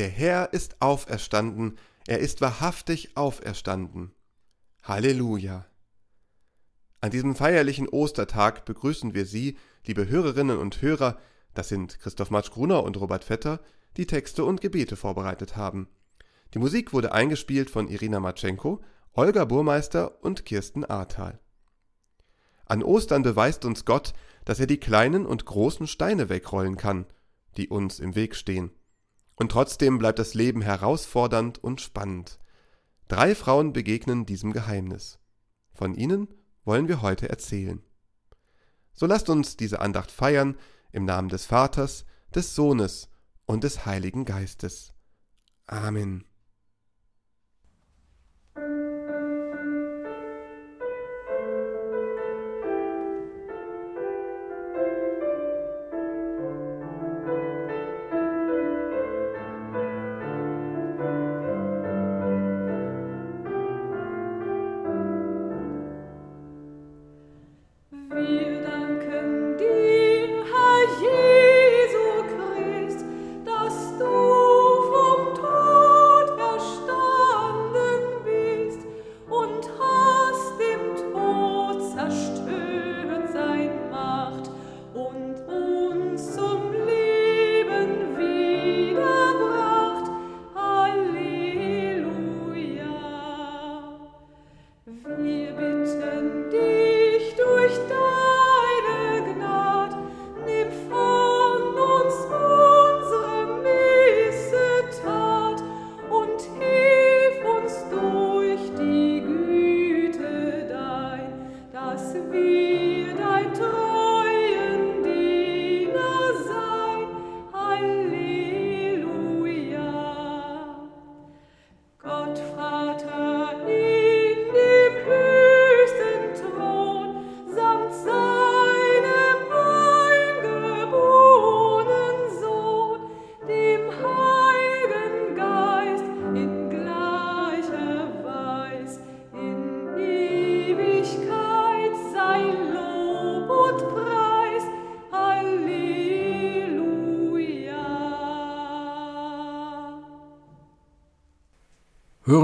Der Herr ist auferstanden, er ist wahrhaftig auferstanden. Halleluja. An diesem feierlichen Ostertag begrüßen wir Sie, liebe Hörerinnen und Hörer, das sind Christoph Matsch-Gruner und Robert Vetter, die Texte und Gebete vorbereitet haben. Die Musik wurde eingespielt von Irina Matschenko, Olga Burmeister und Kirsten Ahrtal. An Ostern beweist uns Gott, dass er die kleinen und großen Steine wegrollen kann, die uns im Weg stehen. Und trotzdem bleibt das Leben herausfordernd und spannend. Drei Frauen begegnen diesem Geheimnis. Von ihnen wollen wir heute erzählen. So lasst uns diese Andacht feiern im Namen des Vaters, des Sohnes und des Heiligen Geistes. Amen.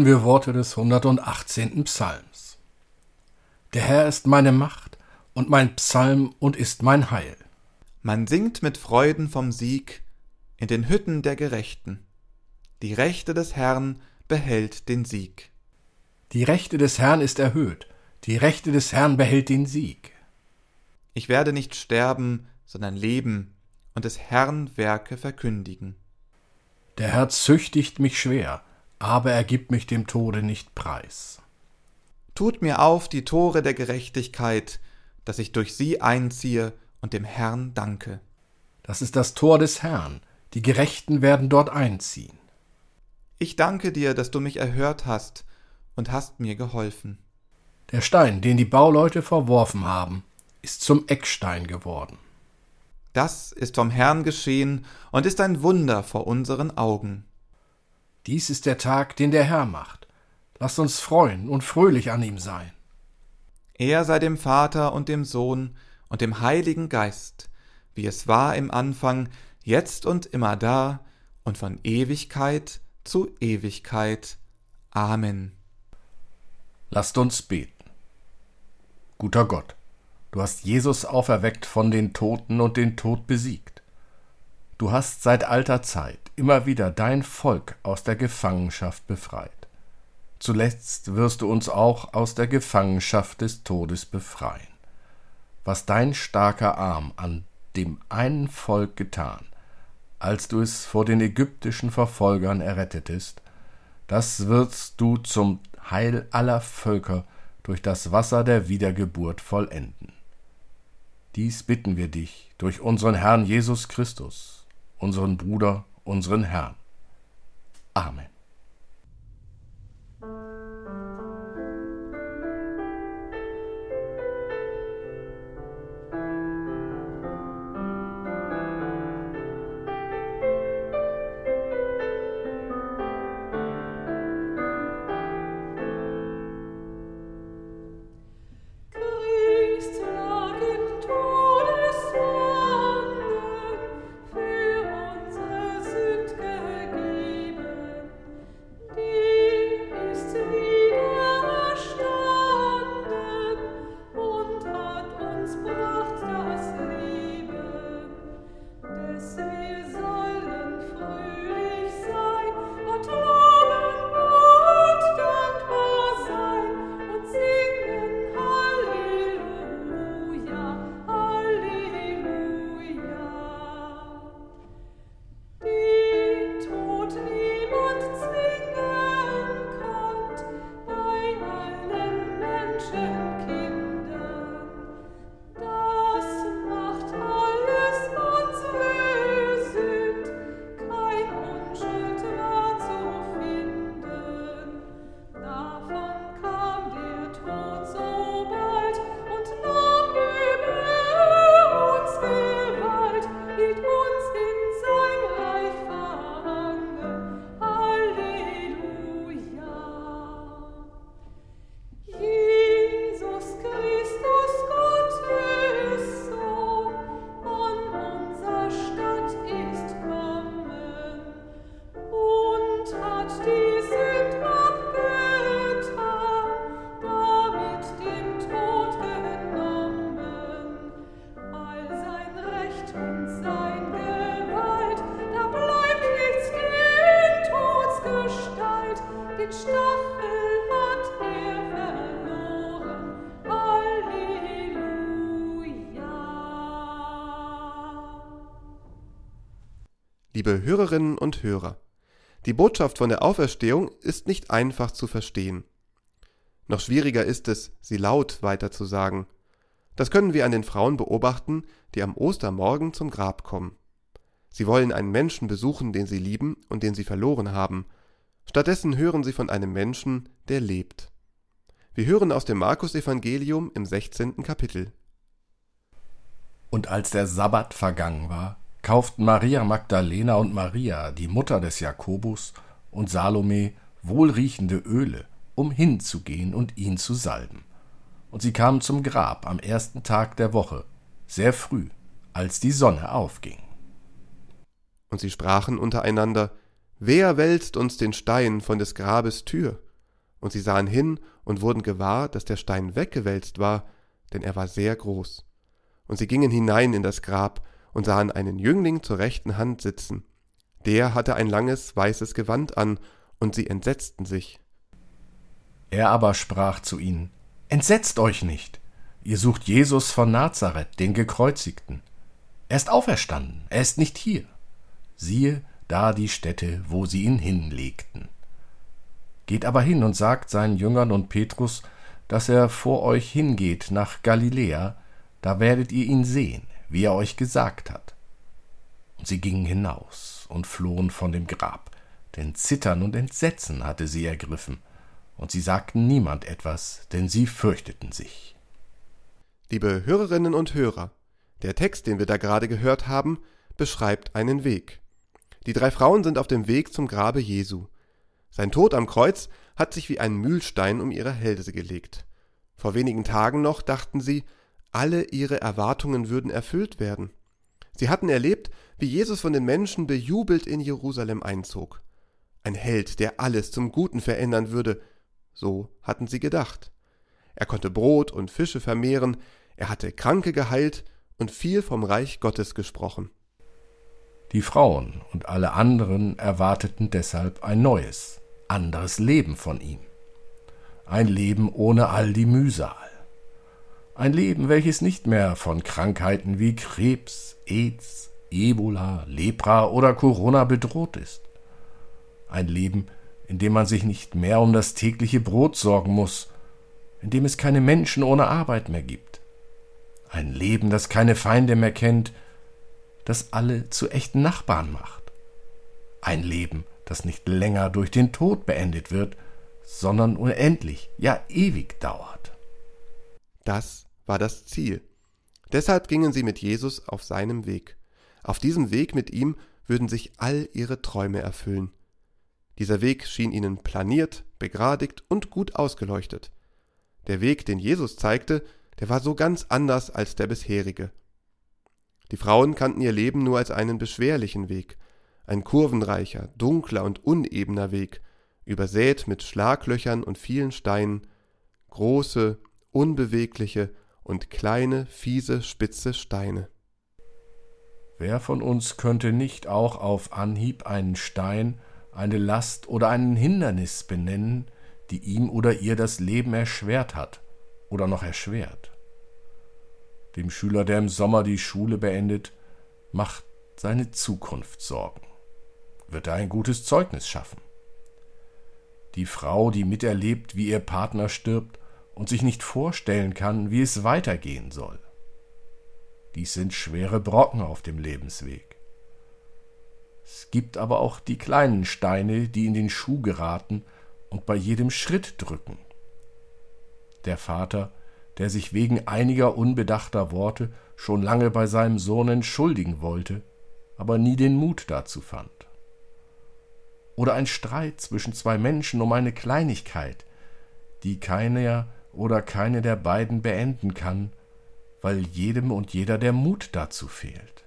Hören wir Worte des 118. Psalms. Der Herr ist meine Macht und mein Psalm und ist mein Heil. Man singt mit Freuden vom Sieg in den Hütten der Gerechten. Die Rechte des Herrn behält den Sieg. Die Rechte des Herrn ist erhöht, die Rechte des Herrn behält den Sieg. Ich werde nicht sterben, sondern leben und des Herrn Werke verkündigen. Der Herr züchtigt mich schwer, aber er gibt mich dem Tode nicht preis. Tut mir auf die Tore der Gerechtigkeit, dass ich durch sie einziehe und dem Herrn danke. Das ist das Tor des Herrn, die Gerechten werden dort einziehen. Ich danke dir, dass du mich erhört hast und hast mir geholfen. Der Stein, den die Bauleute verworfen haben, ist zum Eckstein geworden. Das ist vom Herrn geschehen und ist ein Wunder vor unseren Augen. Dies ist der Tag, den der Herr macht. Lasst uns freuen und fröhlich an ihm sein. Er sei dem Vater und dem Sohn und dem Heiligen Geist, wie es war im Anfang, jetzt und immer da und von Ewigkeit zu Ewigkeit. Amen. Lasst uns beten. Guter Gott, du hast Jesus auferweckt von den Toten und den Tod besiegt. Du hast seit alter Zeit immer wieder dein Volk aus der Gefangenschaft befreit. Zuletzt wirst du uns auch aus der Gefangenschaft des Todes befreien. Was dein starker Arm an dem einen Volk getan, als du es vor den ägyptischen Verfolgern errettetest, das wirst du zum Heil aller Völker durch das Wasser der Wiedergeburt vollenden. Dies bitten wir dich durch unseren Herrn Jesus Christus, unseren Bruder unseren Herrn. Amen. Liebe Hörerinnen und Hörer, die Botschaft von der Auferstehung ist nicht einfach zu verstehen. Noch schwieriger ist es, sie laut weiterzusagen. Das können wir an den Frauen beobachten, die am Ostermorgen zum Grab kommen. Sie wollen einen Menschen besuchen, den sie lieben und den sie verloren haben. Stattdessen hören sie von einem Menschen, der lebt. Wir hören aus dem Markus-Evangelium im 16. Kapitel. Und als der Sabbat vergangen war, kauften Maria Magdalena und Maria, die Mutter des Jakobus, und Salome wohlriechende Öle, um hinzugehen und ihn zu salben. Und sie kamen zum Grab am ersten Tag der Woche, sehr früh, als die Sonne aufging. Und sie sprachen untereinander, Wer wälzt uns den Stein von des Grabes Tür? Und sie sahen hin und wurden gewahr, dass der Stein weggewälzt war, denn er war sehr groß. Und sie gingen hinein in das Grab und sahen einen Jüngling zur rechten Hand sitzen. Der hatte ein langes weißes Gewand an, und sie entsetzten sich. Er aber sprach zu ihnen, Entsetzt euch nicht, ihr sucht Jesus von Nazareth, den Gekreuzigten. Er ist auferstanden, er ist nicht hier. Siehe da die Stätte, wo sie ihn hinlegten. Geht aber hin und sagt seinen Jüngern und Petrus, dass er vor euch hingeht nach Galiläa, da werdet ihr ihn sehen wie er euch gesagt hat. Und sie gingen hinaus und flohen von dem Grab, denn Zittern und Entsetzen hatte sie ergriffen, und sie sagten niemand etwas, denn sie fürchteten sich. Liebe Hörerinnen und Hörer, der Text, den wir da gerade gehört haben, beschreibt einen Weg. Die drei Frauen sind auf dem Weg zum Grabe Jesu. Sein Tod am Kreuz hat sich wie ein Mühlstein um ihre Hälse gelegt. Vor wenigen Tagen noch dachten sie, alle ihre Erwartungen würden erfüllt werden. Sie hatten erlebt, wie Jesus von den Menschen bejubelt in Jerusalem einzog. Ein Held, der alles zum Guten verändern würde, so hatten sie gedacht. Er konnte Brot und Fische vermehren, er hatte Kranke geheilt und viel vom Reich Gottes gesprochen. Die Frauen und alle anderen erwarteten deshalb ein neues, anderes Leben von ihm. Ein Leben ohne all die Mühsal. Ein Leben, welches nicht mehr von Krankheiten wie Krebs, AIDS, Ebola, Lepra oder Corona bedroht ist. Ein Leben, in dem man sich nicht mehr um das tägliche Brot sorgen muss, in dem es keine Menschen ohne Arbeit mehr gibt. Ein Leben, das keine Feinde mehr kennt, das alle zu echten Nachbarn macht. Ein Leben, das nicht länger durch den Tod beendet wird, sondern unendlich, ja ewig dauert. Das war das Ziel. Deshalb gingen sie mit Jesus auf seinem Weg. Auf diesem Weg mit ihm würden sich all ihre Träume erfüllen. Dieser Weg schien ihnen planiert, begradigt und gut ausgeleuchtet. Der Weg, den Jesus zeigte, der war so ganz anders als der bisherige. Die Frauen kannten ihr Leben nur als einen beschwerlichen Weg, ein kurvenreicher, dunkler und unebener Weg, übersät mit Schlaglöchern und vielen Steinen, große, unbewegliche und kleine, fiese, spitze Steine. Wer von uns könnte nicht auch auf Anhieb einen Stein, eine Last oder einen Hindernis benennen, die ihm oder ihr das Leben erschwert hat oder noch erschwert? Dem Schüler, der im Sommer die Schule beendet, macht seine Zukunft Sorgen. Wird er ein gutes Zeugnis schaffen? Die Frau, die miterlebt, wie ihr Partner stirbt, und sich nicht vorstellen kann, wie es weitergehen soll. Dies sind schwere Brocken auf dem Lebensweg. Es gibt aber auch die kleinen Steine, die in den Schuh geraten und bei jedem Schritt drücken. Der Vater, der sich wegen einiger unbedachter Worte schon lange bei seinem Sohn entschuldigen wollte, aber nie den Mut dazu fand. Oder ein Streit zwischen zwei Menschen um eine Kleinigkeit, die keiner oder keine der beiden beenden kann, weil jedem und jeder der Mut dazu fehlt.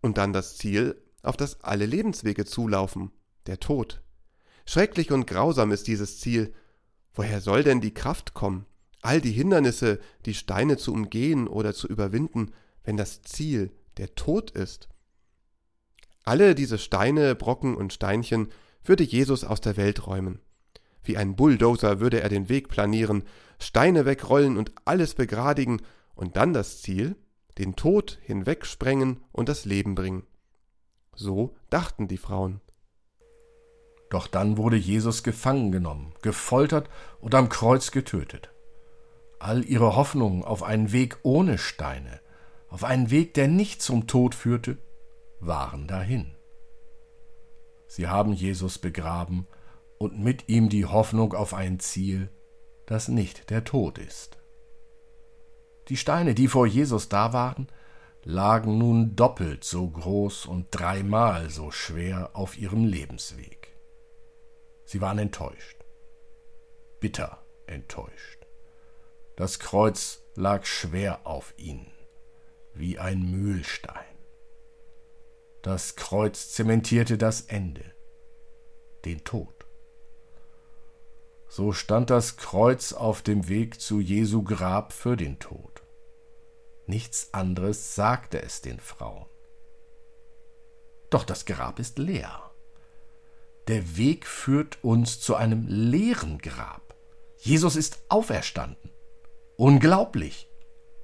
Und dann das Ziel, auf das alle Lebenswege zulaufen, der Tod. Schrecklich und grausam ist dieses Ziel. Woher soll denn die Kraft kommen, all die Hindernisse, die Steine zu umgehen oder zu überwinden, wenn das Ziel der Tod ist? Alle diese Steine, Brocken und Steinchen würde Jesus aus der Welt räumen. Wie ein Bulldozer würde er den Weg planieren, Steine wegrollen und alles begradigen und dann das Ziel, den Tod hinwegsprengen und das Leben bringen. So dachten die Frauen. Doch dann wurde Jesus gefangen genommen, gefoltert und am Kreuz getötet. All ihre Hoffnungen auf einen Weg ohne Steine, auf einen Weg, der nicht zum Tod führte, waren dahin. Sie haben Jesus begraben und mit ihm die Hoffnung auf ein Ziel, das nicht der Tod ist. Die Steine, die vor Jesus da waren, lagen nun doppelt so groß und dreimal so schwer auf ihrem Lebensweg. Sie waren enttäuscht, bitter enttäuscht. Das Kreuz lag schwer auf ihnen, wie ein Mühlstein. Das Kreuz zementierte das Ende, den Tod. So stand das Kreuz auf dem Weg zu Jesu Grab für den Tod. Nichts anderes sagte es den Frauen. Doch das Grab ist leer. Der Weg führt uns zu einem leeren Grab. Jesus ist auferstanden. Unglaublich.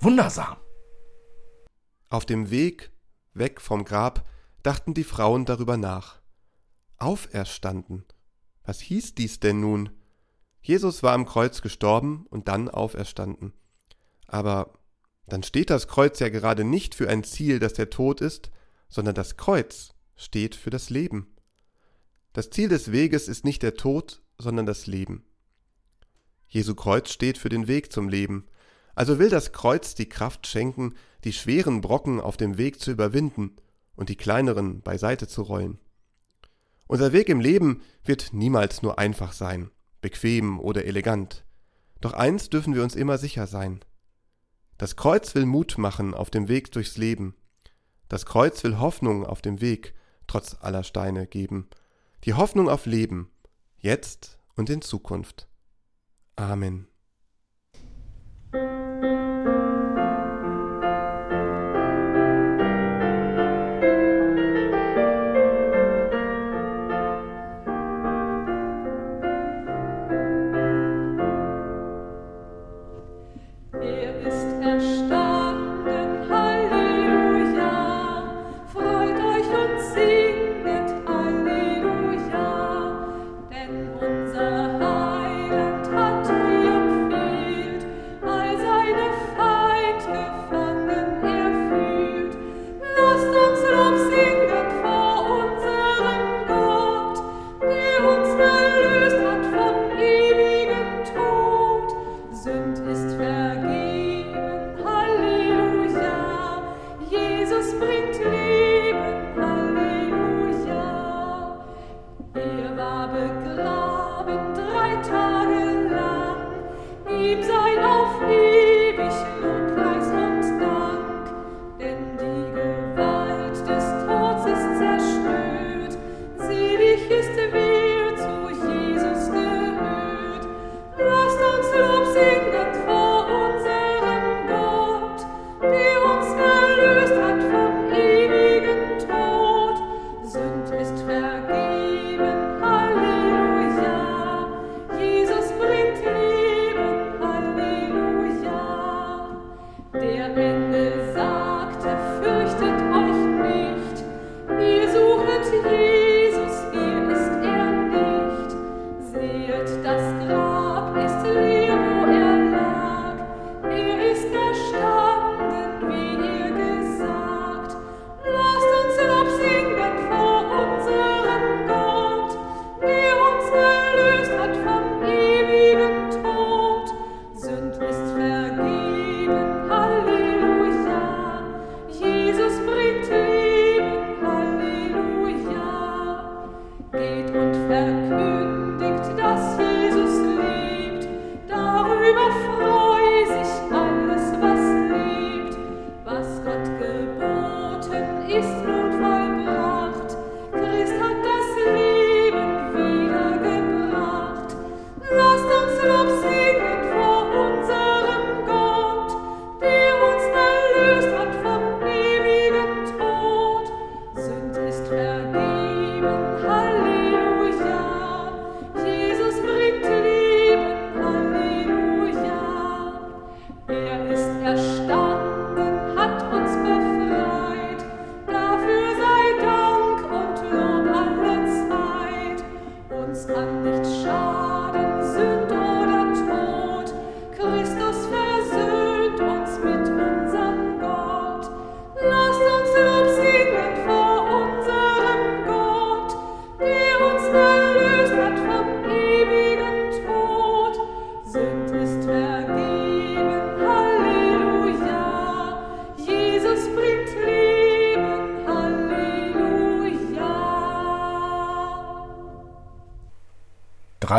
Wundersam. Auf dem Weg weg vom Grab dachten die Frauen darüber nach. Auferstanden. Was hieß dies denn nun? Jesus war am Kreuz gestorben und dann auferstanden. Aber dann steht das Kreuz ja gerade nicht für ein Ziel, das der Tod ist, sondern das Kreuz steht für das Leben. Das Ziel des Weges ist nicht der Tod, sondern das Leben. Jesu Kreuz steht für den Weg zum Leben, also will das Kreuz die Kraft schenken, die schweren Brocken auf dem Weg zu überwinden und die kleineren beiseite zu rollen. Unser Weg im Leben wird niemals nur einfach sein, bequem oder elegant. Doch eins dürfen wir uns immer sicher sein. Das Kreuz will Mut machen auf dem Weg durchs Leben. Das Kreuz will Hoffnung auf dem Weg, trotz aller Steine, geben. Die Hoffnung auf Leben, jetzt und in Zukunft. Amen.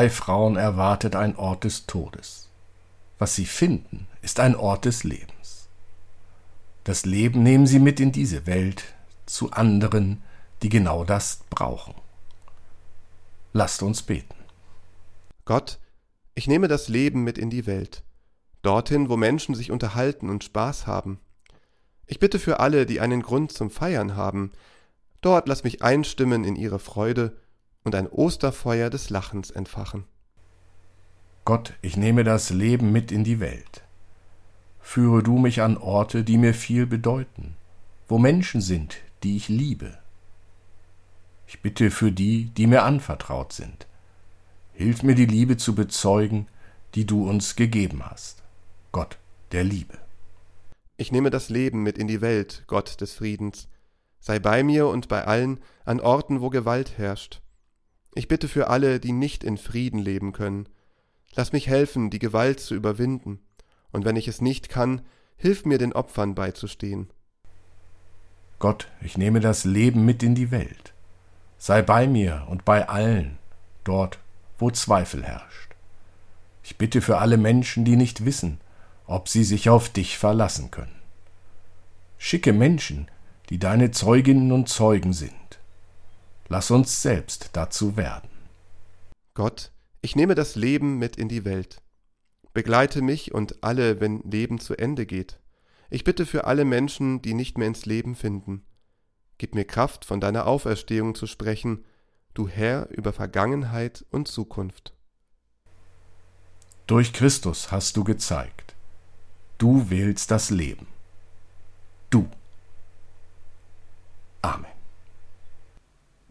Drei Frauen erwartet ein Ort des Todes. Was sie finden, ist ein Ort des Lebens. Das Leben nehmen sie mit in diese Welt zu anderen, die genau das brauchen. Lasst uns beten. Gott, ich nehme das Leben mit in die Welt, dorthin, wo Menschen sich unterhalten und Spaß haben. Ich bitte für alle, die einen Grund zum Feiern haben, dort lass mich einstimmen in ihre Freude und ein Osterfeuer des Lachens entfachen. Gott, ich nehme das Leben mit in die Welt. Führe du mich an Orte, die mir viel bedeuten, wo Menschen sind, die ich liebe. Ich bitte für die, die mir anvertraut sind. Hilf mir die Liebe zu bezeugen, die du uns gegeben hast. Gott der Liebe. Ich nehme das Leben mit in die Welt, Gott des Friedens. Sei bei mir und bei allen an Orten, wo Gewalt herrscht. Ich bitte für alle, die nicht in Frieden leben können. Lass mich helfen, die Gewalt zu überwinden. Und wenn ich es nicht kann, hilf mir, den Opfern beizustehen. Gott, ich nehme das Leben mit in die Welt. Sei bei mir und bei allen, dort, wo Zweifel herrscht. Ich bitte für alle Menschen, die nicht wissen, ob sie sich auf dich verlassen können. Schicke Menschen, die deine Zeuginnen und Zeugen sind. Lass uns selbst dazu werden. Gott, ich nehme das Leben mit in die Welt. Begleite mich und alle, wenn Leben zu Ende geht. Ich bitte für alle Menschen, die nicht mehr ins Leben finden. Gib mir Kraft, von deiner Auferstehung zu sprechen, du Herr über Vergangenheit und Zukunft. Durch Christus hast du gezeigt, du wählst das Leben. Du. Amen.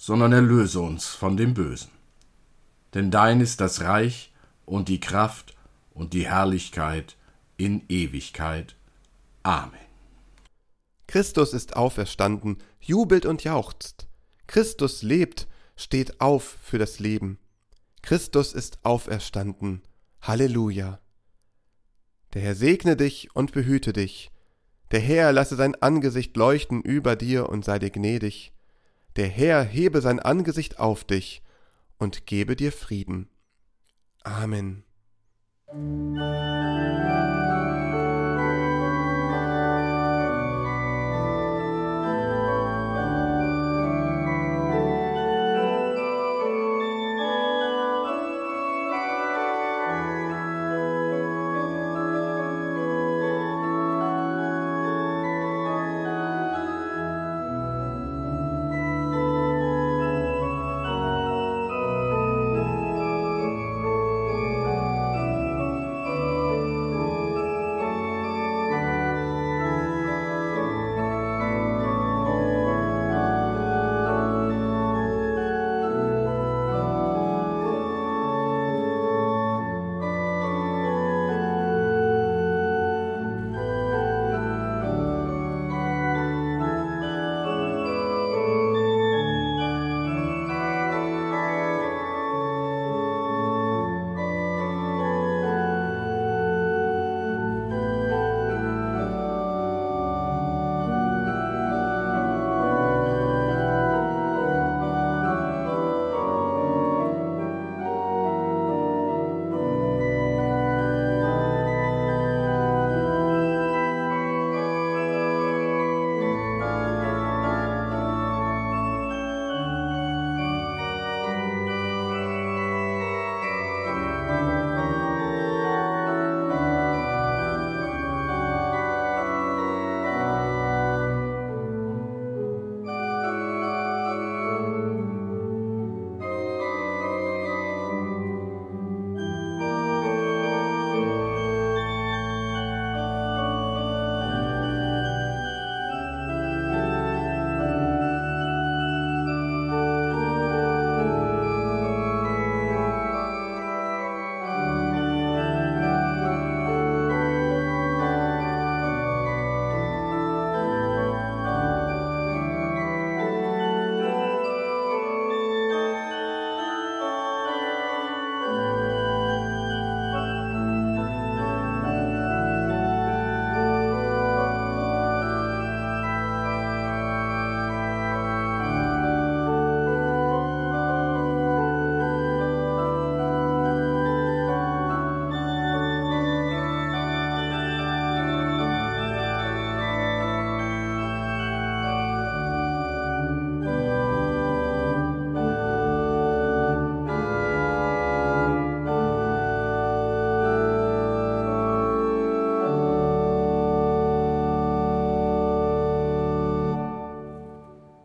sondern erlöse uns von dem Bösen. Denn dein ist das Reich und die Kraft und die Herrlichkeit in Ewigkeit. Amen. Christus ist auferstanden, jubelt und jauchzt. Christus lebt, steht auf für das Leben. Christus ist auferstanden. Halleluja. Der Herr segne dich und behüte dich. Der Herr lasse sein Angesicht leuchten über dir und sei dir gnädig der Herr hebe sein Angesicht auf dich und gebe dir Frieden. Amen.